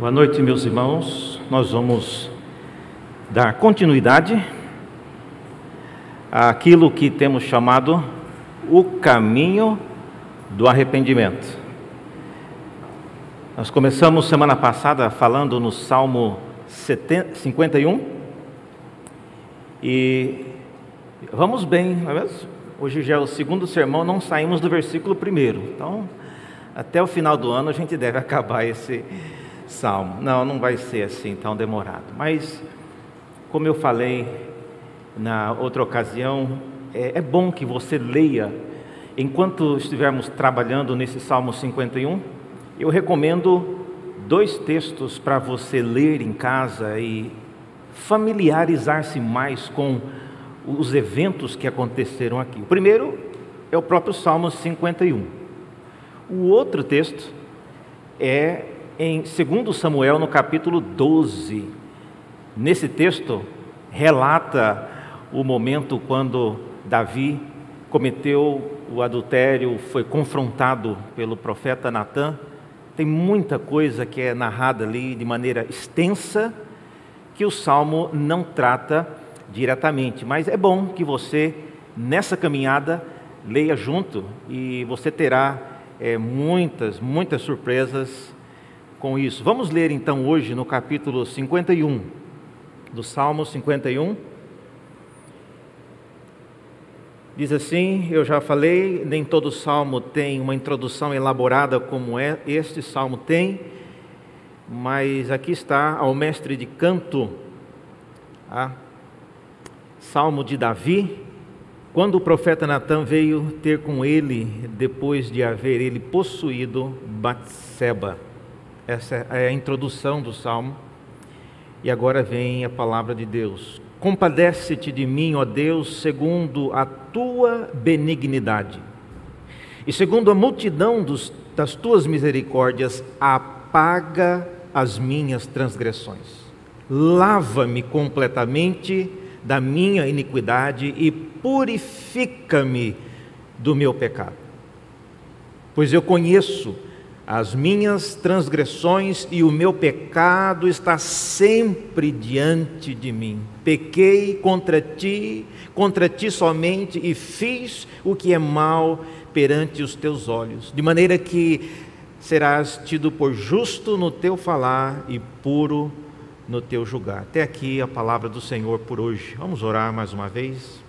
Boa noite, meus irmãos. Nós vamos dar continuidade àquilo que temos chamado o caminho do arrependimento. Nós começamos semana passada falando no Salmo 51 e vamos bem, não é mesmo? Hoje já é o segundo sermão, não saímos do versículo primeiro. Então, até o final do ano a gente deve acabar esse salmo. Não, não vai ser assim tão demorado. Mas, como eu falei na outra ocasião, é, é bom que você leia, enquanto estivermos trabalhando nesse Salmo 51, eu recomendo dois textos para você ler em casa e familiarizar-se mais com os eventos que aconteceram aqui. O primeiro é o próprio Salmo 51. O outro texto é em 2 Samuel, no capítulo 12. Nesse texto, relata o momento quando Davi cometeu o adultério, foi confrontado pelo profeta Natã. Tem muita coisa que é narrada ali de maneira extensa, que o salmo não trata diretamente, mas é bom que você, nessa caminhada, leia junto e você terá é, muitas, muitas surpresas com isso. Vamos ler então hoje no capítulo 51 do Salmo 51. Diz assim: Eu já falei, nem todo salmo tem uma introdução elaborada como é, este salmo tem, mas aqui está ao mestre de canto, a salmo de Davi, quando o profeta Natan veio ter com ele, depois de haver ele possuído Batseba. Essa é a introdução do salmo. E agora vem a palavra de Deus. Compadece-te de mim, ó Deus, segundo a tua benignidade. E segundo a multidão dos, das tuas misericórdias, apaga as minhas transgressões. Lava-me completamente da minha iniquidade e purifica-me do meu pecado. Pois eu conheço as minhas transgressões e o meu pecado está sempre diante de mim. Pequei contra ti, contra ti somente, e fiz o que é mal perante os teus olhos, de maneira que serás tido por justo no teu falar e puro no teu julgar. Até aqui a palavra do Senhor por hoje. Vamos orar mais uma vez.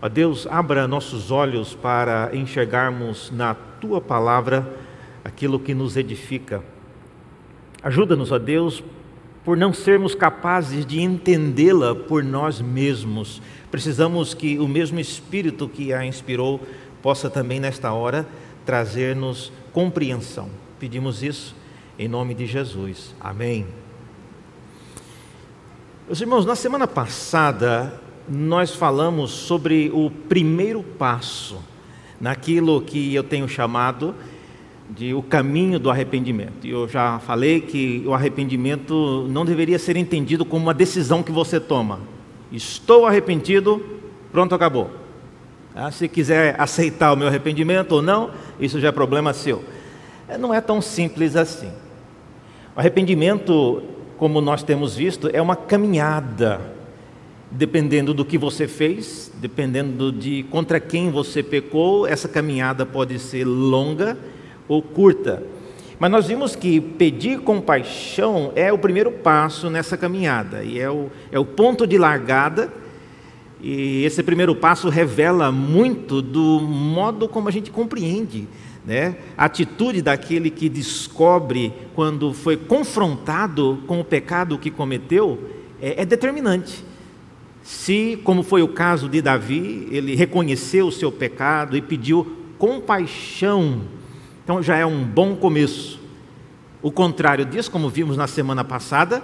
Ó Deus, abra nossos olhos para enxergarmos na tua palavra aquilo que nos edifica. Ajuda-nos, ó Deus, por não sermos capazes de entendê-la por nós mesmos. Precisamos que o mesmo Espírito que a inspirou possa também, nesta hora, trazer-nos compreensão. Pedimos isso em nome de Jesus. Amém. Meus irmãos, na semana passada nós falamos sobre o primeiro passo naquilo que eu tenho chamado de o caminho do arrependimento. E eu já falei que o arrependimento não deveria ser entendido como uma decisão que você toma. Estou arrependido, pronto, acabou. Ah, se quiser aceitar o meu arrependimento ou não, isso já é problema seu. É, não é tão simples assim. O arrependimento, como nós temos visto, é uma caminhada. Dependendo do que você fez, dependendo de contra quem você pecou, essa caminhada pode ser longa ou curta. Mas nós vimos que pedir compaixão é o primeiro passo nessa caminhada, e é o, é o ponto de largada, e esse primeiro passo revela muito do modo como a gente compreende né? a atitude daquele que descobre quando foi confrontado com o pecado que cometeu é, é determinante. Se, como foi o caso de Davi, ele reconheceu o seu pecado e pediu compaixão então já é um bom começo. O contrário disso, como vimos na semana passada,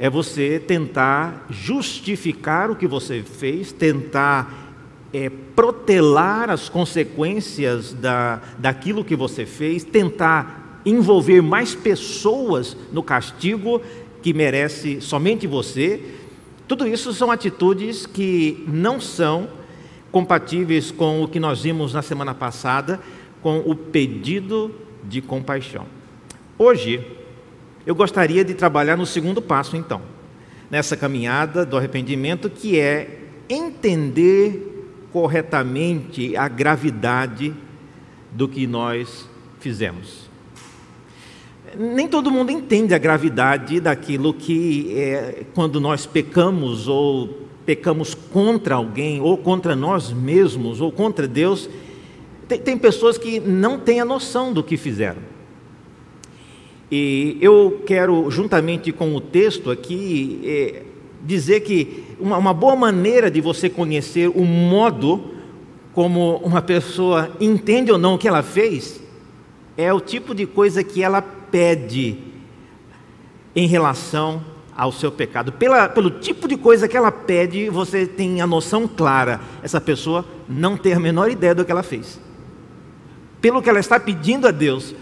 é você tentar justificar o que você fez, tentar é, protelar as consequências da, daquilo que você fez, tentar envolver mais pessoas no castigo que merece somente você. Tudo isso são atitudes que não são compatíveis com o que nós vimos na semana passada, com o pedido de compaixão. Hoje, eu gostaria de trabalhar no segundo passo, então, nessa caminhada do arrependimento, que é entender corretamente a gravidade do que nós fizemos. Nem todo mundo entende a gravidade daquilo que é, quando nós pecamos ou pecamos contra alguém, ou contra nós mesmos, ou contra Deus, tem, tem pessoas que não têm a noção do que fizeram. E eu quero, juntamente com o texto aqui, é, dizer que uma, uma boa maneira de você conhecer o modo como uma pessoa entende ou não o que ela fez é o tipo de coisa que ela pede em relação ao seu pecado. Pela, pelo tipo de coisa que ela pede, você tem a noção clara. Essa pessoa não tem a menor ideia do que ela fez. Pelo que ela está pedindo a Deus,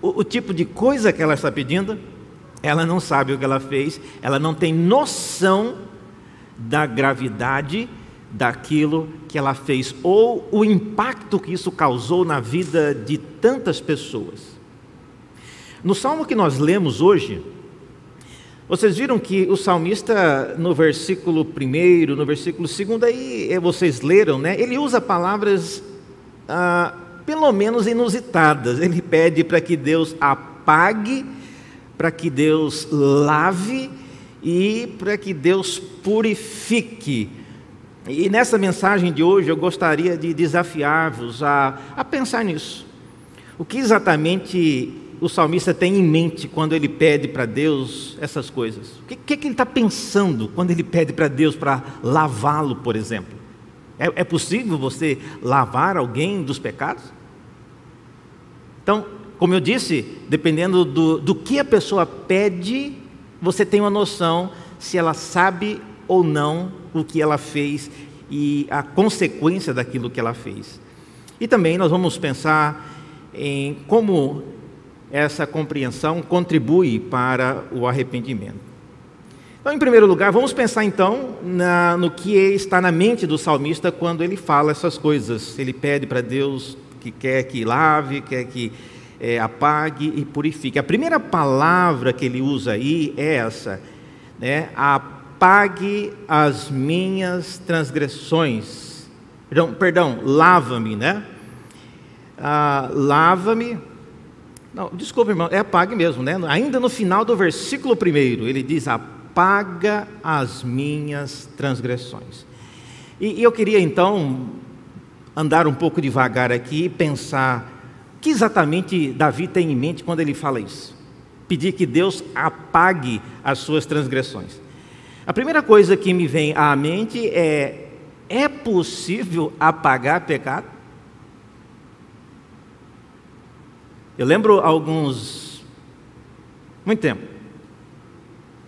o, o tipo de coisa que ela está pedindo, ela não sabe o que ela fez, ela não tem noção da gravidade daquilo que ela fez ou o impacto que isso causou na vida de tantas pessoas. No salmo que nós lemos hoje, vocês viram que o salmista, no versículo 1, no versículo 2, aí eh, vocês leram, né? Ele usa palavras ah, pelo menos inusitadas. Ele pede para que Deus apague, para que Deus lave e para que Deus purifique. E nessa mensagem de hoje eu gostaria de desafiar-vos a, a pensar nisso. O que exatamente o salmista tem em mente quando ele pede para Deus essas coisas? O que, que, que ele está pensando quando ele pede para Deus para lavá-lo, por exemplo? É, é possível você lavar alguém dos pecados? Então, como eu disse, dependendo do, do que a pessoa pede, você tem uma noção se ela sabe ou não o que ela fez e a consequência daquilo que ela fez. E também nós vamos pensar em como essa compreensão contribui para o arrependimento. Então, em primeiro lugar, vamos pensar então na, no que está na mente do salmista quando ele fala essas coisas. Ele pede para Deus que quer que lave, quer que é, apague e purifique. A primeira palavra que ele usa aí é essa, né? Apague as minhas transgressões. Perdão, perdão lava-me, né? Ah, lava-me não, desculpa, irmão, é apague mesmo, né? Ainda no final do versículo primeiro, ele diz: apaga as minhas transgressões. E, e eu queria então andar um pouco devagar aqui e pensar o que exatamente Davi tem em mente quando ele fala isso. Pedir que Deus apague as suas transgressões. A primeira coisa que me vem à mente é: é possível apagar pecado? Eu lembro alguns. muito tempo.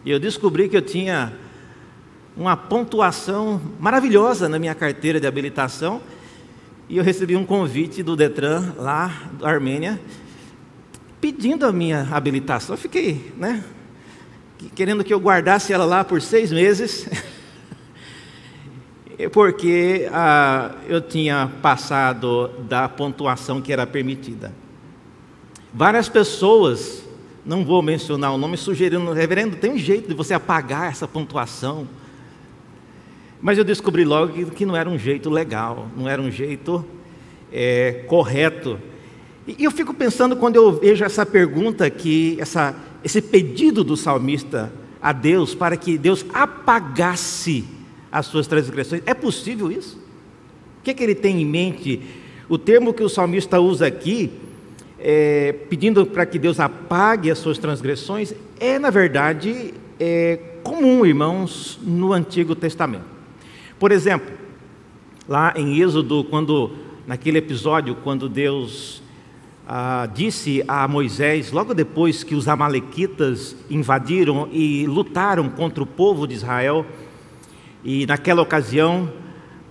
E eu descobri que eu tinha uma pontuação maravilhosa na minha carteira de habilitação. E eu recebi um convite do Detran, lá da Armênia, pedindo a minha habilitação. Eu fiquei, né? Querendo que eu guardasse ela lá por seis meses. porque ah, eu tinha passado da pontuação que era permitida. Várias pessoas, não vou mencionar o nome, sugerindo, reverendo, tem um jeito de você apagar essa pontuação. Mas eu descobri logo que, que não era um jeito legal, não era um jeito é, correto. E, eu fico pensando quando eu vejo essa pergunta aqui, essa, esse pedido do salmista a Deus para que Deus apagasse as suas transgressões. É possível isso? O que, é que ele tem em mente? O termo que o salmista usa aqui é, pedindo para que Deus apague as suas transgressões, é, na verdade, é, comum, irmãos, no Antigo Testamento. Por exemplo, lá em Êxodo, quando, naquele episódio, quando Deus ah, disse a Moisés, logo depois que os Amalequitas invadiram e lutaram contra o povo de Israel, e naquela ocasião,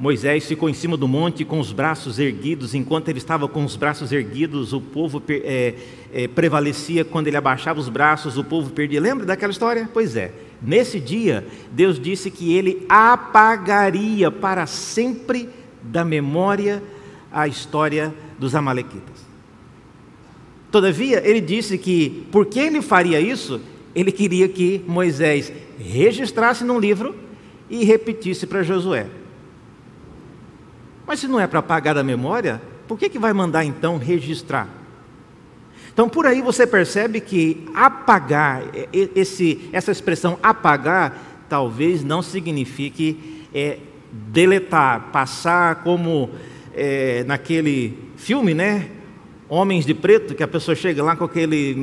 Moisés ficou em cima do monte com os braços erguidos. Enquanto ele estava com os braços erguidos, o povo é, é, prevalecia. Quando ele abaixava os braços, o povo perdia. Lembra daquela história? Pois é. Nesse dia, Deus disse que ele apagaria para sempre da memória a história dos Amalequitas. Todavia, ele disse que, porque ele faria isso, Ele queria que Moisés registrasse num livro e repetisse para Josué. Mas se não é para apagar da memória, por que, que vai mandar então registrar? Então por aí você percebe que apagar, esse, essa expressão apagar, talvez não signifique é, deletar, passar como é, naquele filme, né? Homens de Preto, que a pessoa chega lá com aquele.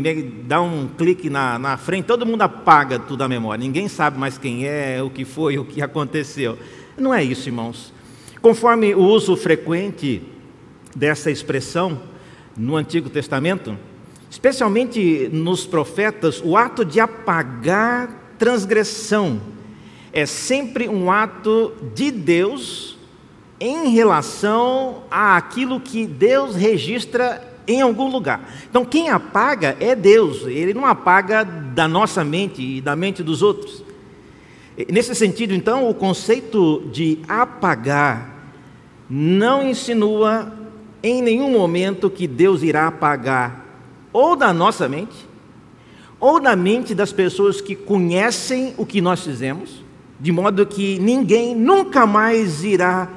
dá um clique na, na frente, todo mundo apaga tudo da memória, ninguém sabe mais quem é, o que foi, o que aconteceu. Não é isso, irmãos. Conforme o uso frequente dessa expressão no Antigo Testamento, especialmente nos profetas, o ato de apagar transgressão é sempre um ato de Deus em relação àquilo que Deus registra em algum lugar. Então, quem apaga é Deus, ele não apaga da nossa mente e da mente dos outros. Nesse sentido, então, o conceito de apagar não insinua em nenhum momento que Deus irá apagar ou da nossa mente, ou da mente das pessoas que conhecem o que nós fizemos, de modo que ninguém nunca mais irá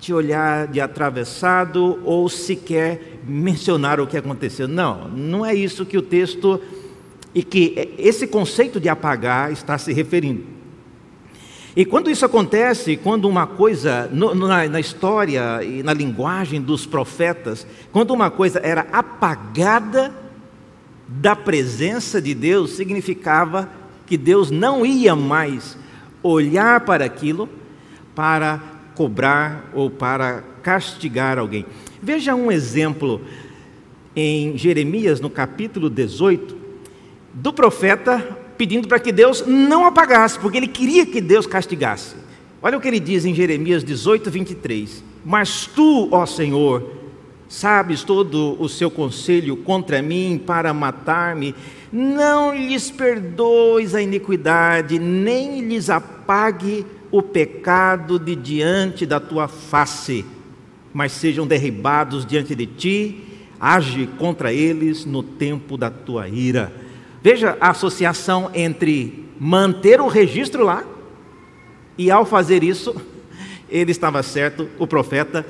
te olhar de atravessado ou sequer mencionar o que aconteceu. Não, não é isso que o texto e que esse conceito de apagar está se referindo. E quando isso acontece, quando uma coisa, no, na, na história e na linguagem dos profetas, quando uma coisa era apagada da presença de Deus, significava que Deus não ia mais olhar para aquilo para cobrar ou para castigar alguém. Veja um exemplo em Jeremias, no capítulo 18, do profeta pedindo para que Deus não apagasse, porque ele queria que Deus castigasse. Olha o que ele diz em Jeremias 18, 23. Mas tu, ó Senhor, sabes todo o seu conselho contra mim para matar-me, não lhes perdoes a iniquidade, nem lhes apague o pecado de diante da tua face, mas sejam derribados diante de ti, age contra eles no tempo da tua ira. Veja a associação entre manter o registro lá e ao fazer isso, ele estava certo, o profeta,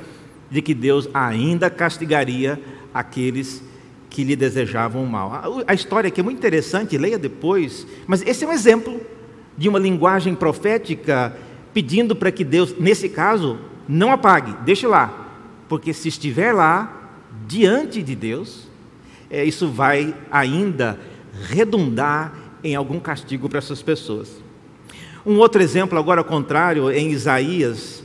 de que Deus ainda castigaria aqueles que lhe desejavam mal. A história aqui é muito interessante, leia depois, mas esse é um exemplo de uma linguagem profética pedindo para que Deus, nesse caso, não apague, deixe lá, porque se estiver lá, diante de Deus, é, isso vai ainda redundar em algum castigo para essas pessoas. Um outro exemplo, agora ao contrário, em Isaías,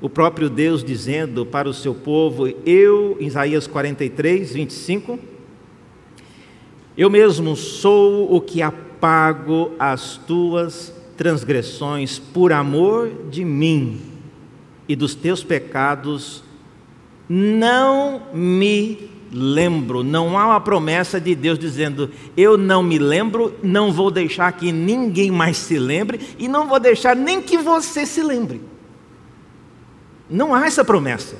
o próprio Deus dizendo para o seu povo, eu, Isaías 43, 25, eu mesmo sou o que apago as tuas transgressões por amor de mim e dos teus pecados, não me lembro. Não há uma promessa de Deus dizendo: Eu não me lembro, não vou deixar que ninguém mais se lembre e não vou deixar nem que você se lembre. Não há essa promessa.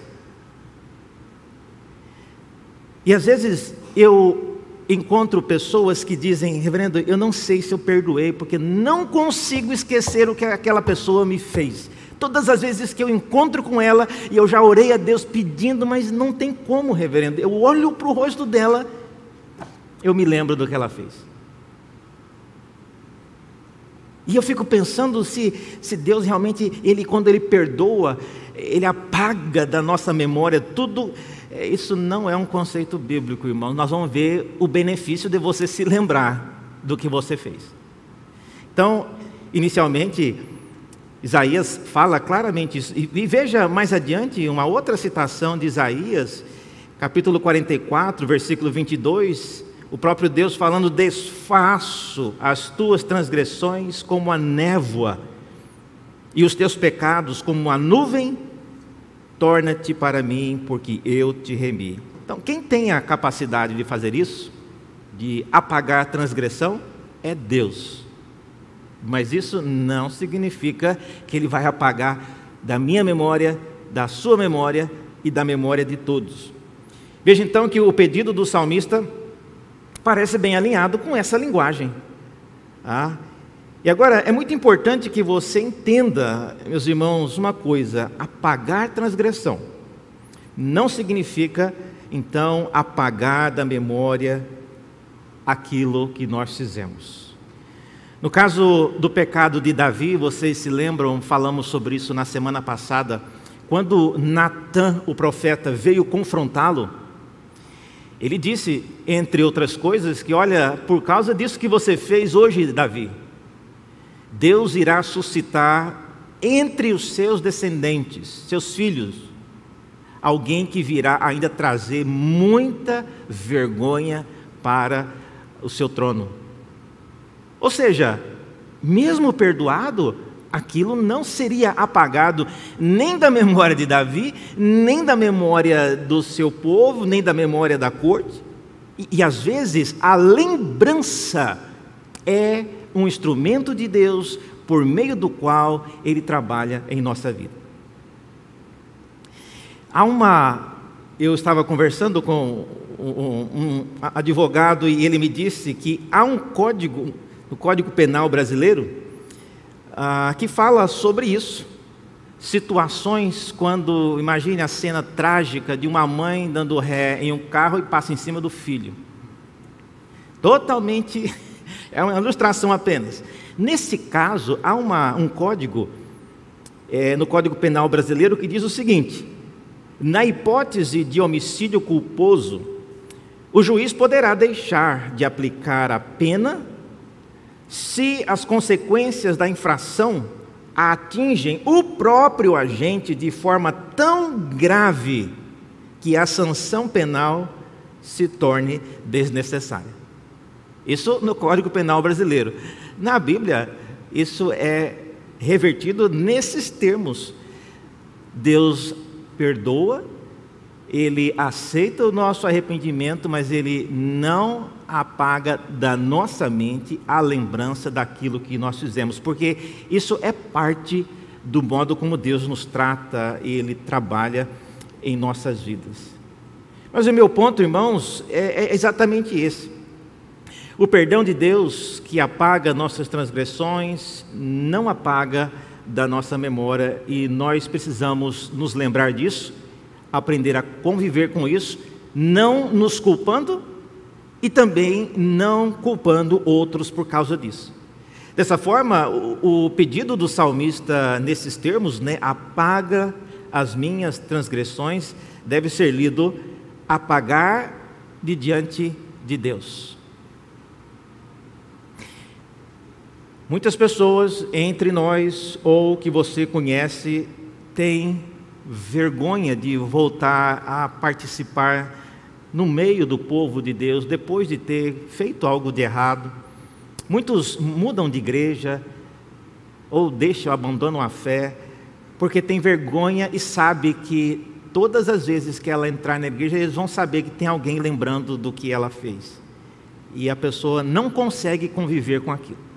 E às vezes eu encontro pessoas que dizem, reverendo, eu não sei se eu perdoei, porque não consigo esquecer o que aquela pessoa me fez. Todas as vezes que eu encontro com ela, e eu já orei a Deus pedindo, mas não tem como, reverendo. Eu olho para o rosto dela, eu me lembro do que ela fez. E eu fico pensando se, se Deus realmente, ele, quando Ele perdoa, Ele apaga da nossa memória tudo é, isso não é um conceito bíblico, irmão. Nós vamos ver o benefício de você se lembrar do que você fez. Então, inicialmente, Isaías fala claramente isso. E veja mais adiante uma outra citação de Isaías, capítulo 44, versículo 22. O próprio Deus falando: Desfaço as tuas transgressões como a névoa, e os teus pecados como a nuvem torna-te para mim, porque eu te remi. Então, quem tem a capacidade de fazer isso, de apagar a transgressão, é Deus. Mas isso não significa que Ele vai apagar da minha memória, da sua memória e da memória de todos. Veja então que o pedido do salmista parece bem alinhado com essa linguagem. Ah, e agora, é muito importante que você entenda, meus irmãos, uma coisa: apagar transgressão não significa, então, apagar da memória aquilo que nós fizemos. No caso do pecado de Davi, vocês se lembram, falamos sobre isso na semana passada, quando Natan, o profeta, veio confrontá-lo, ele disse, entre outras coisas, que olha, por causa disso que você fez hoje, Davi, Deus irá suscitar entre os seus descendentes, seus filhos, alguém que virá ainda trazer muita vergonha para o seu trono. Ou seja, mesmo perdoado, aquilo não seria apagado nem da memória de Davi, nem da memória do seu povo, nem da memória da corte. E, e às vezes a lembrança é um instrumento de Deus por meio do qual Ele trabalha em nossa vida. Há uma. Eu estava conversando com um, um advogado e ele me disse que há um código, no Código Penal brasileiro, ah, que fala sobre isso. Situações quando, imagine a cena trágica de uma mãe dando ré em um carro e passa em cima do filho. Totalmente é uma ilustração apenas. Nesse caso, há uma, um código, é, no Código Penal brasileiro, que diz o seguinte: na hipótese de homicídio culposo, o juiz poderá deixar de aplicar a pena se as consequências da infração atingem o próprio agente de forma tão grave que a sanção penal se torne desnecessária. Isso no Código Penal brasileiro. Na Bíblia, isso é revertido nesses termos. Deus perdoa, ele aceita o nosso arrependimento, mas ele não apaga da nossa mente a lembrança daquilo que nós fizemos, porque isso é parte do modo como Deus nos trata e ele trabalha em nossas vidas. Mas o meu ponto, irmãos, é, é exatamente esse. O perdão de Deus que apaga nossas transgressões, não apaga da nossa memória e nós precisamos nos lembrar disso, aprender a conviver com isso, não nos culpando e também não culpando outros por causa disso. Dessa forma, o, pedido do salmista nesses termos, né, apaga as minhas transgressões, deve ser lido apagar de diante de Deus. Muitas pessoas entre nós ou que você conhece têm vergonha de voltar a participar no meio do povo de Deus depois de ter feito algo de errado. Muitos mudam de igreja ou deixam, abandonam a fé porque tem vergonha e sabe que todas as vezes que ela entrar na igreja eles vão saber que tem alguém lembrando do que ela fez. E a pessoa não consegue conviver com aquilo.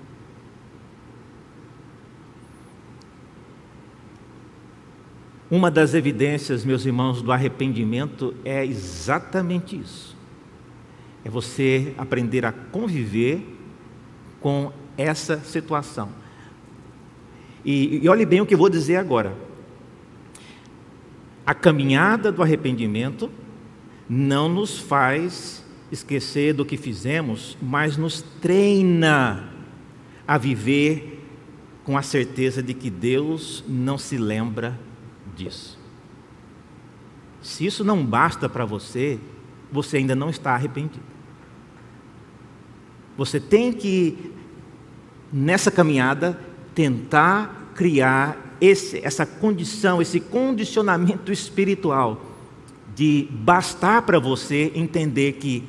Uma das evidências, meus irmãos, do arrependimento é exatamente isso. É você aprender a conviver com essa situação. E, e olhe bem o que eu vou dizer agora. A caminhada do arrependimento não nos faz esquecer do que fizemos, mas nos treina a viver com a certeza de que Deus não se lembra disso. Se isso não basta para você, você ainda não está arrependido. Você tem que, nessa caminhada, tentar criar esse, essa condição, esse condicionamento espiritual de bastar para você entender que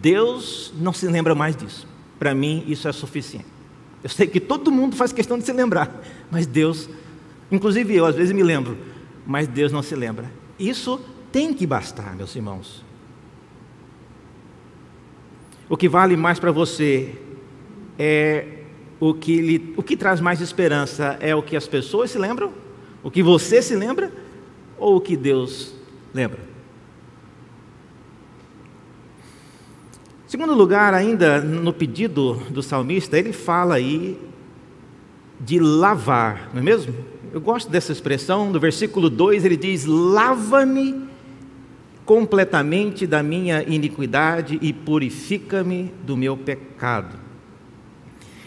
Deus não se lembra mais disso. Para mim, isso é suficiente. Eu sei que todo mundo faz questão de se lembrar, mas Deus Inclusive eu, às vezes, me lembro, mas Deus não se lembra. Isso tem que bastar, meus irmãos. O que vale mais para você é o que, lhe, o que traz mais esperança é o que as pessoas se lembram, o que você se lembra ou o que Deus lembra. Segundo lugar, ainda no pedido do salmista, ele fala aí de lavar, não é mesmo? Eu gosto dessa expressão, no versículo 2 ele diz: Lava-me completamente da minha iniquidade e purifica-me do meu pecado.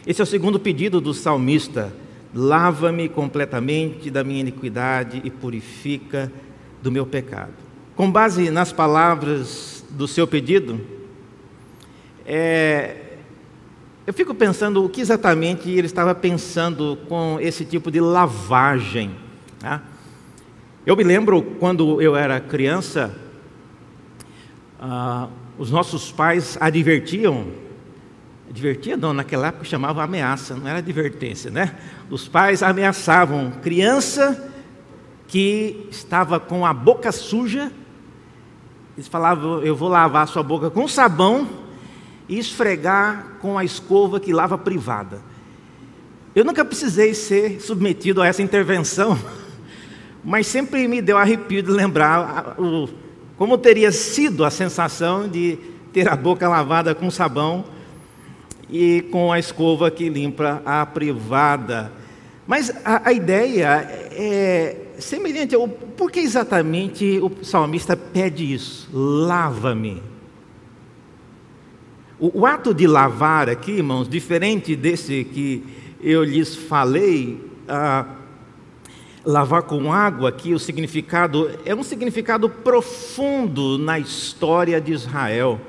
Esse é o segundo pedido do salmista: lava-me completamente da minha iniquidade e purifica do meu pecado. Com base nas palavras do seu pedido, é, eu fico pensando o que exatamente ele estava pensando com esse tipo de lavagem. Tá? Eu me lembro quando eu era criança, ah, os nossos pais advertiam, advertia não, naquela época chamava ameaça, não era advertência, né? Os pais ameaçavam criança que estava com a boca suja, eles falavam, eu vou lavar sua boca com sabão e esfregar com a escova que lava privada. Eu nunca precisei ser submetido a essa intervenção, mas sempre me deu arrepio de lembrar o como teria sido a sensação de ter a boca lavada com sabão e com a escova que limpa a privada? Mas a, a ideia é semelhante ao por que exatamente o salmista pede isso? Lava-me. O, o, ato de lavar aqui, irmãos, diferente desse que eu lhes falei, ah, lavar com água aqui, o significado é um significado profundo na história de Israel.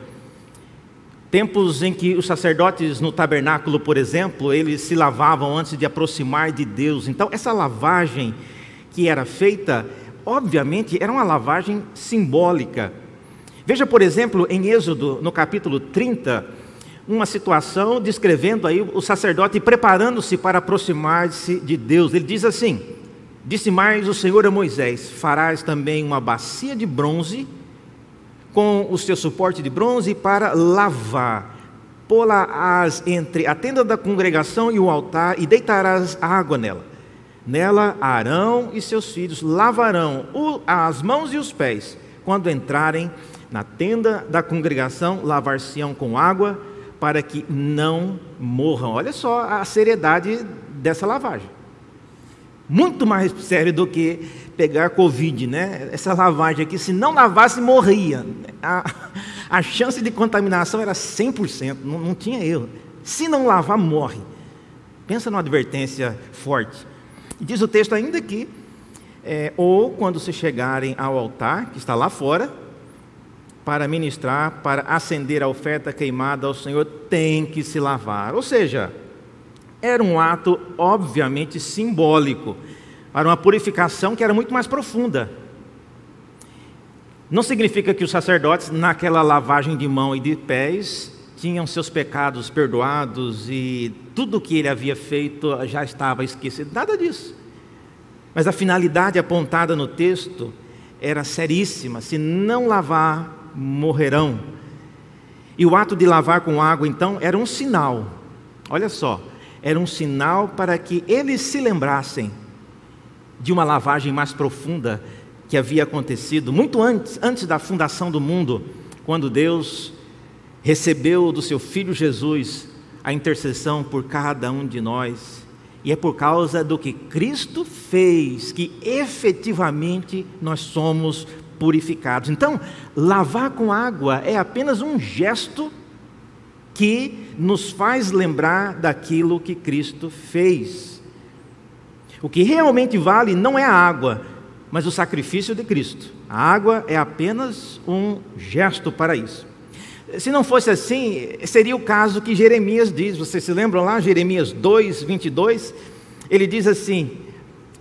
Tempos em que os sacerdotes no tabernáculo, por exemplo, eles se lavavam antes de aproximar de Deus. Então, essa lavagem que era feita, obviamente, era uma lavagem simbólica. Veja, por exemplo, em Êxodo, no capítulo 30, uma situação descrevendo aí o sacerdote preparando-se para aproximar-se de Deus. Ele diz assim: Disse mais o Senhor a Moisés: Farás também uma bacia de bronze, com o seu suporte de bronze, para lavar. Pô-la-ás entre a tenda da congregação e o altar, e deitarás água nela. Nela, Arão e seus filhos lavarão as mãos e os pés. Quando entrarem na tenda da congregação, lavar-se-ão com água, para que não morram. Olha só a seriedade dessa lavagem muito mais sério do que pegar Covid, né? Essa lavagem aqui, se não lavasse, morria. A, a chance de contaminação era 100%, não, não tinha erro. Se não lavar, morre. Pensa numa advertência forte. Diz o texto ainda que, é, ou quando se chegarem ao altar, que está lá fora, para ministrar, para acender a oferta queimada ao Senhor, tem que se lavar. Ou seja, era um ato, obviamente, simbólico, para uma purificação que era muito mais profunda. Não significa que os sacerdotes, naquela lavagem de mão e de pés, tinham seus pecados perdoados e tudo o que ele havia feito já estava esquecido. Nada disso. Mas a finalidade apontada no texto era seríssima: se não lavar, morrerão. E o ato de lavar com água, então, era um sinal. Olha só, era um sinal para que eles se lembrassem de uma lavagem mais profunda que havia acontecido muito antes, antes da fundação do mundo, quando Deus recebeu do seu filho Jesus a intercessão por cada um de nós. E é por causa do que Cristo fez que efetivamente nós somos purificados. Então, lavar com água é apenas um gesto que nos faz lembrar daquilo que Cristo fez. O que realmente vale não é a água, mas o sacrifício de Cristo. A água é apenas um gesto para isso. Se não fosse assim, seria o caso que Jeremias diz. Vocês se lembram lá, Jeremias 2, 22? Ele diz assim: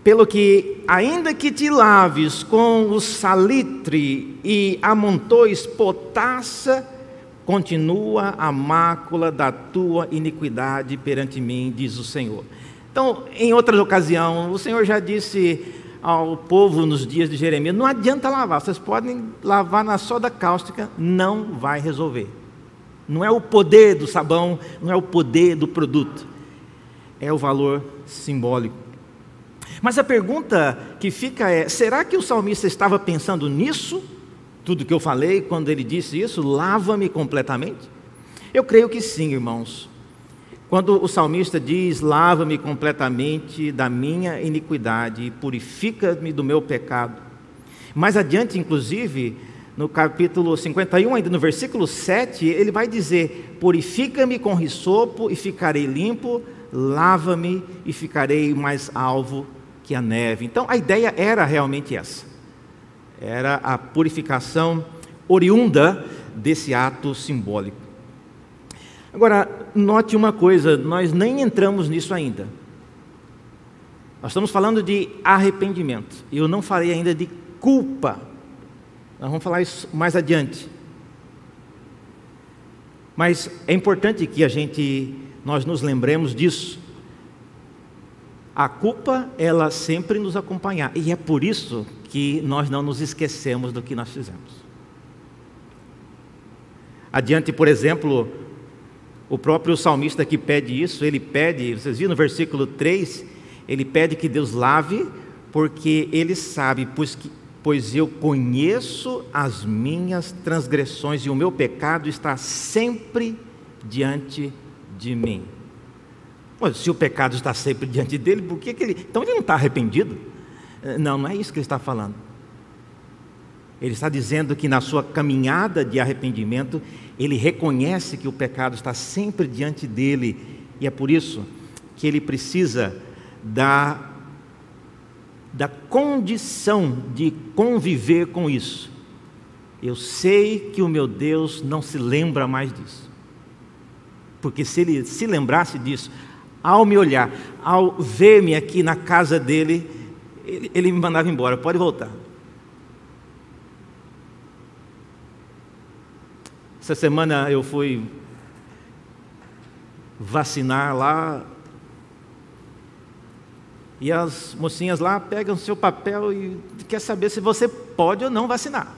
Pelo que, ainda que te laves com o salitre e amontoes potassa continua a mácula da tua iniquidade perante mim, diz o Senhor. Então, em outra ocasião, o Senhor já disse ao povo nos dias de Jeremias: não adianta lavar, vocês podem lavar na soda cáustica, não vai resolver. Não é o poder do sabão, não é o poder do produto, é o valor simbólico. Mas a pergunta que fica é: será que o salmista estava pensando nisso? tudo que eu falei quando ele disse isso, lava-me completamente. Eu creio que sim, irmãos. Quando o salmista diz: Lava-me completamente da minha iniquidade e purifica-me do meu pecado. Mais adiante, inclusive, no capítulo 51, ainda no versículo 7, ele vai dizer: Purifica-me com risopo e ficarei limpo, lava-me e ficarei mais alvo que a neve. Então a ideia era realmente essa. Era a purificação oriunda desse ato simbólico. Agora, note uma coisa, nós nem entramos nisso ainda. Nós estamos falando de arrependimento. Eu não falei ainda de culpa. Nós vamos falar isso mais adiante. Mas é importante que a gente nós nos lembremos disso. A culpa, ela sempre nos acompanha, e é por isso que nós não nos esquecemos do que nós fizemos. Adiante, por exemplo, o próprio salmista que pede isso, ele pede, vocês viram no versículo 3, ele pede que Deus lave, porque ele sabe, pois, que, pois eu conheço as minhas transgressões e o meu pecado está sempre diante de mim. Se o pecado está sempre diante dele, por que, que ele. Então ele não está arrependido? Não, não é isso que ele está falando. Ele está dizendo que na sua caminhada de arrependimento, ele reconhece que o pecado está sempre diante dele, e é por isso que ele precisa da, da condição de conviver com isso. Eu sei que o meu Deus não se lembra mais disso. Porque se ele se lembrasse disso, ao me olhar, ao ver-me aqui na casa dele, ele, ele me mandava embora, pode voltar. Essa semana eu fui vacinar lá. E as mocinhas lá pegam seu papel e quer saber se você pode ou não vacinar.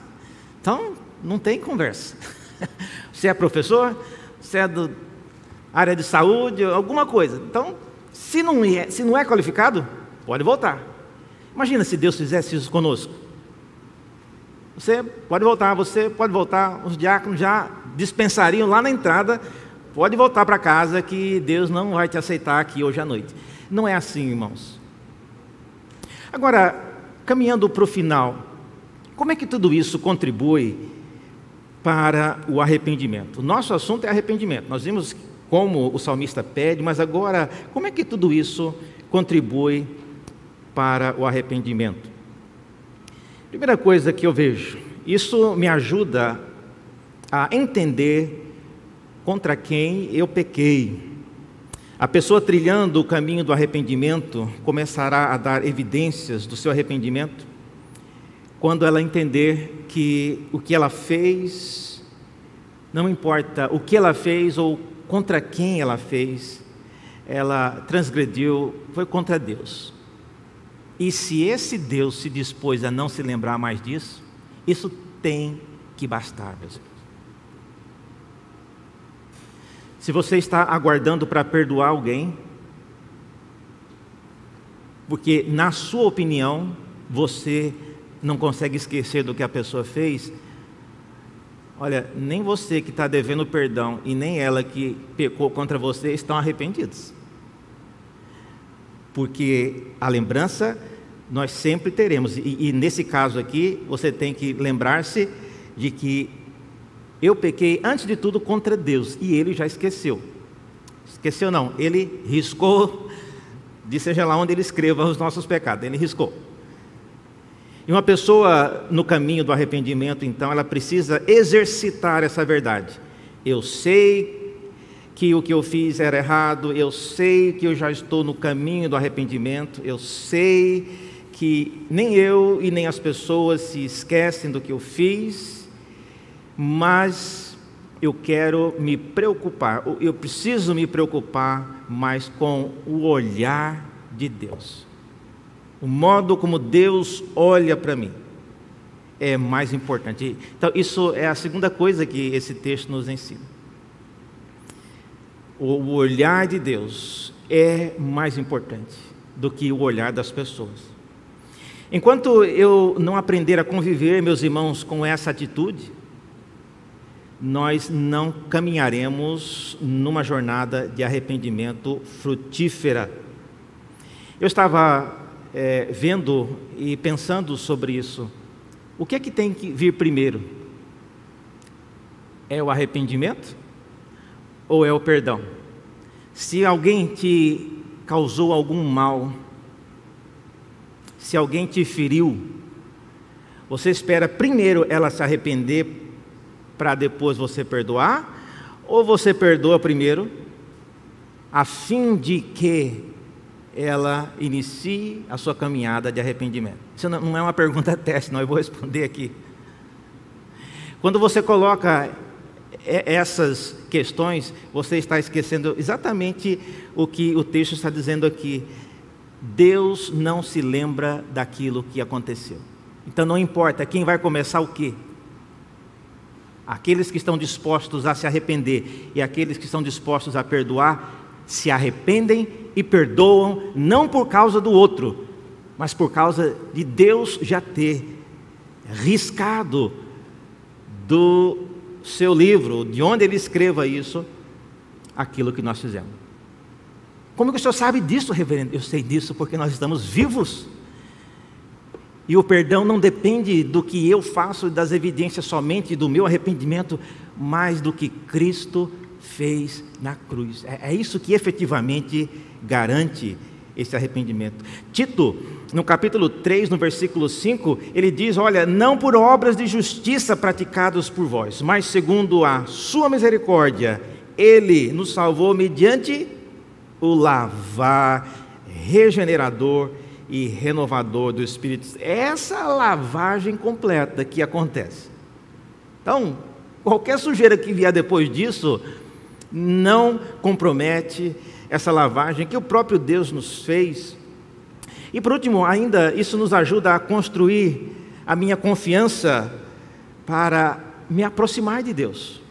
Então, não tem conversa. Você é professor, você é da área de saúde, alguma coisa. Então, se não é, se não é qualificado, pode voltar. Imagina se Deus fizesse isso conosco. Você pode voltar, você pode voltar. Os diáconos já dispensariam lá na entrada. Pode voltar para casa que Deus não vai te aceitar aqui hoje à noite. Não é assim, irmãos. Agora, caminhando para o final, como é que tudo isso contribui para o arrependimento? O nosso assunto é arrependimento. Nós vimos como o salmista pede, mas agora, como é que tudo isso contribui para o arrependimento? Primeira coisa que eu vejo, isso me ajuda a entender contra quem eu pequei. A pessoa trilhando o caminho do arrependimento começará a dar evidências do seu arrependimento quando ela entender que o que ela fez, não importa o que ela fez ou contra quem ela fez, ela transgrediu, foi contra Deus. E se esse Deus se dispôs a não se lembrar mais disso, isso tem que bastar, meus irmãos. Se você está aguardando para perdoar alguém, porque na sua opinião você não consegue esquecer do que a pessoa fez, olha, nem você que está devendo perdão e nem ela que pecou contra você estão arrependidos porque a lembrança nós sempre teremos, e, e nesse caso aqui, você tem que lembrar-se de que eu pequei antes de tudo contra Deus e ele já esqueceu. Esqueceu não, ele riscou, de seja lá onde ele escreva os nossos pecados, ele riscou. E uma pessoa no caminho do arrependimento, então, ela precisa exercitar essa verdade. Eu sei que o que eu fiz era errado, eu sei que eu já estou no caminho do arrependimento, eu sei que nem eu e nem as pessoas se esquecem do que eu fiz, mas eu quero me preocupar, eu preciso me preocupar mais com o olhar de Deus. O modo como Deus olha para mim é mais importante. Então, isso é a segunda coisa que esse texto nos ensina o olhar de Deus é mais importante do que o olhar das pessoas. Enquanto eu não aprender a conviver, meus irmãos, com essa atitude, nós não caminharemos numa jornada de arrependimento frutífera. Eu estava é, vendo e pensando sobre isso. O que é que tem que vir primeiro? É o arrependimento ou é o perdão? Se alguém te causou algum mal, se alguém te feriu, você espera primeiro ela se arrepender para depois você perdoar? Ou você perdoa primeiro, a fim de que ela inicie a sua caminhada de arrependimento? Isso não é uma pergunta teste, não, eu vou responder aqui. Quando você coloca essas questões, você está esquecendo exatamente o que o texto está dizendo aqui. Deus não se lembra daquilo que aconteceu. Então não importa quem vai começar o quê. Aqueles que estão dispostos a se arrepender e aqueles que estão dispostos a perdoar, se arrependem e perdoam, não por causa do outro, mas por causa de Deus já ter riscado do seu livro, de onde ele escreva isso, aquilo que nós fizemos. Como que o senhor sabe disso, reverendo? Eu sei disso porque nós estamos vivos. E o perdão não depende do que eu faço, das evidências somente do meu arrependimento, mas do que Cristo na cruz. É, é isso que efetivamente garante esse arrependimento. Tito, no capítulo 3, no versículo 5, ele diz: Olha, não por obras de justiça praticadas por vós, mas segundo a sua misericórdia, ele nos salvou mediante o lavar regenerador e renovador do Espírito. Essa lavagem completa que acontece. Então, qualquer sujeira que vier depois disso não compromete essa lavagem que o próprio Deus nos fez. E por último, ainda isso nos ajuda a construir a minha confiança para me aproximar de Deus.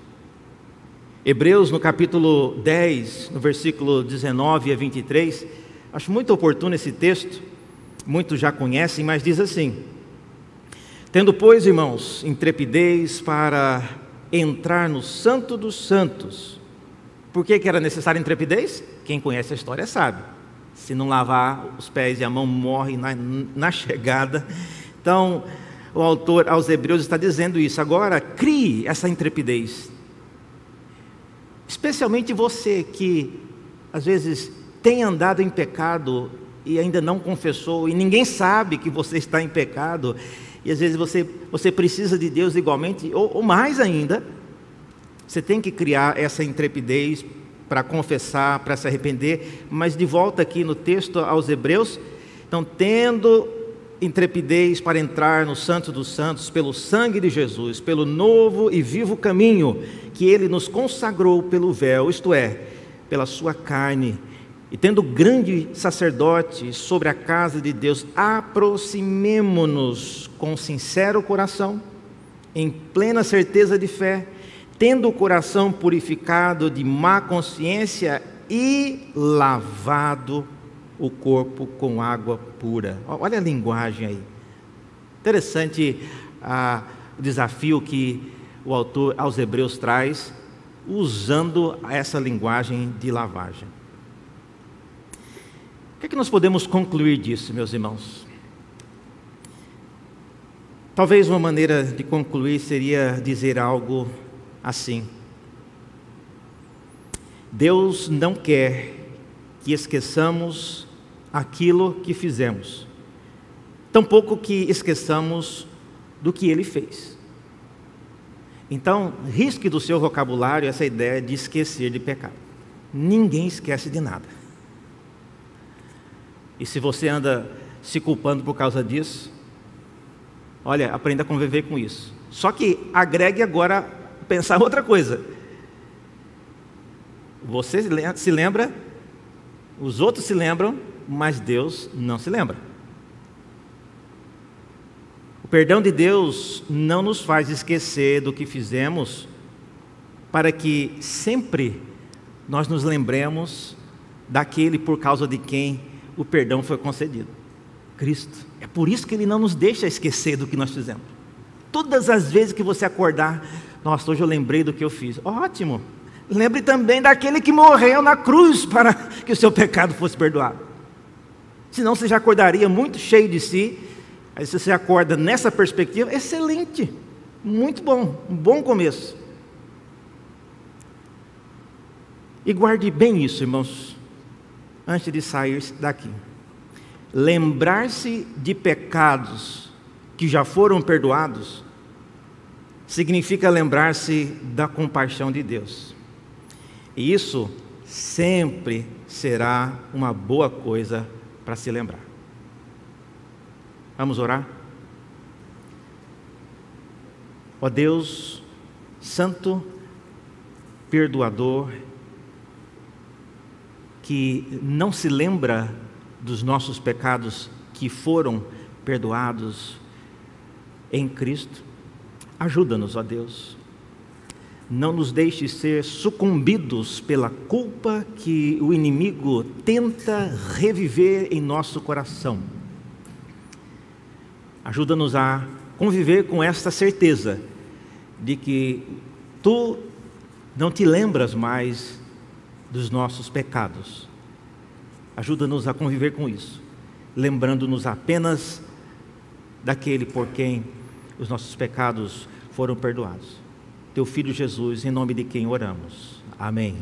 Hebreus, no capítulo 10, no versículo 19 a 23, acho muito oportuno esse texto, muitos já conhecem, mas diz assim: Tendo, pois, irmãos, intrepidez para entrar no Santo dos Santos. Por que, que era necessária intrepidez? Quem conhece a história sabe. Se não lavar os pés e a mão, morre na, na chegada. Então, o autor aos Hebreus está dizendo isso. Agora, crie essa intrepidez Especialmente você que às vezes tem andado em pecado e ainda não confessou, e ninguém sabe que você está em pecado, e às vezes você, você precisa de Deus igualmente, ou, ou mais ainda, você tem que criar essa intrepidez para confessar, para se arrepender, mas de volta aqui no texto aos Hebreus, então, tendo intrepidez para entrar no Santo dos Santos pelo sangue de Jesus, pelo novo e vivo caminho que ele nos consagrou pelo véu, isto é, pela sua carne. E tendo grande sacerdote sobre a casa de Deus, aproximemo-nos com sincero coração, em plena certeza de fé, tendo o coração purificado de má consciência e lavado o corpo com água pura. Olha a linguagem aí. Interessante ah, o desafio que o autor aos Hebreus traz, usando essa linguagem de lavagem. O que, é que nós podemos concluir disso, meus irmãos? Talvez uma maneira de concluir seria dizer algo assim: Deus não quer que esqueçamos aquilo que fizemos, tampouco que esqueçamos do que ele fez. Então, risque do seu vocabulário essa ideia de esquecer de pecado. Ninguém esquece de nada. E se você anda se culpando por causa disso, olha, aprenda a conviver com isso. Só que agregue agora pensar outra coisa. Você se lembra, os outros se lembram, mas Deus não se lembra. O perdão de Deus não nos faz esquecer do que fizemos, para que sempre nós nos lembremos daquele por causa de quem o perdão foi concedido Cristo. É por isso que Ele não nos deixa esquecer do que nós fizemos. Todas as vezes que você acordar, Nossa, hoje eu lembrei do que eu fiz. Ótimo. Lembre também daquele que morreu na cruz para que o seu pecado fosse perdoado. Senão você já acordaria muito cheio de si. Aí se você acorda nessa perspectiva, excelente. Muito bom, um bom começo. E guarde bem isso, irmãos, antes de sair daqui. Lembrar-se de pecados que já foram perdoados significa lembrar-se da compaixão de Deus. E isso sempre será uma boa coisa para se lembrar. Vamos orar? Ó Deus, Santo, Perdoador, que não se lembra dos nossos pecados que foram perdoados em Cristo, ajuda-nos, ó Deus. Não nos deixe ser sucumbidos pela culpa que o inimigo tenta reviver em nosso coração. Ajuda-nos a conviver com esta certeza de que tu não te lembras mais dos nossos pecados. Ajuda-nos a conviver com isso, lembrando-nos apenas daquele por quem os nossos pecados foram perdoados. Teu filho Jesus, em nome de quem oramos. Amém.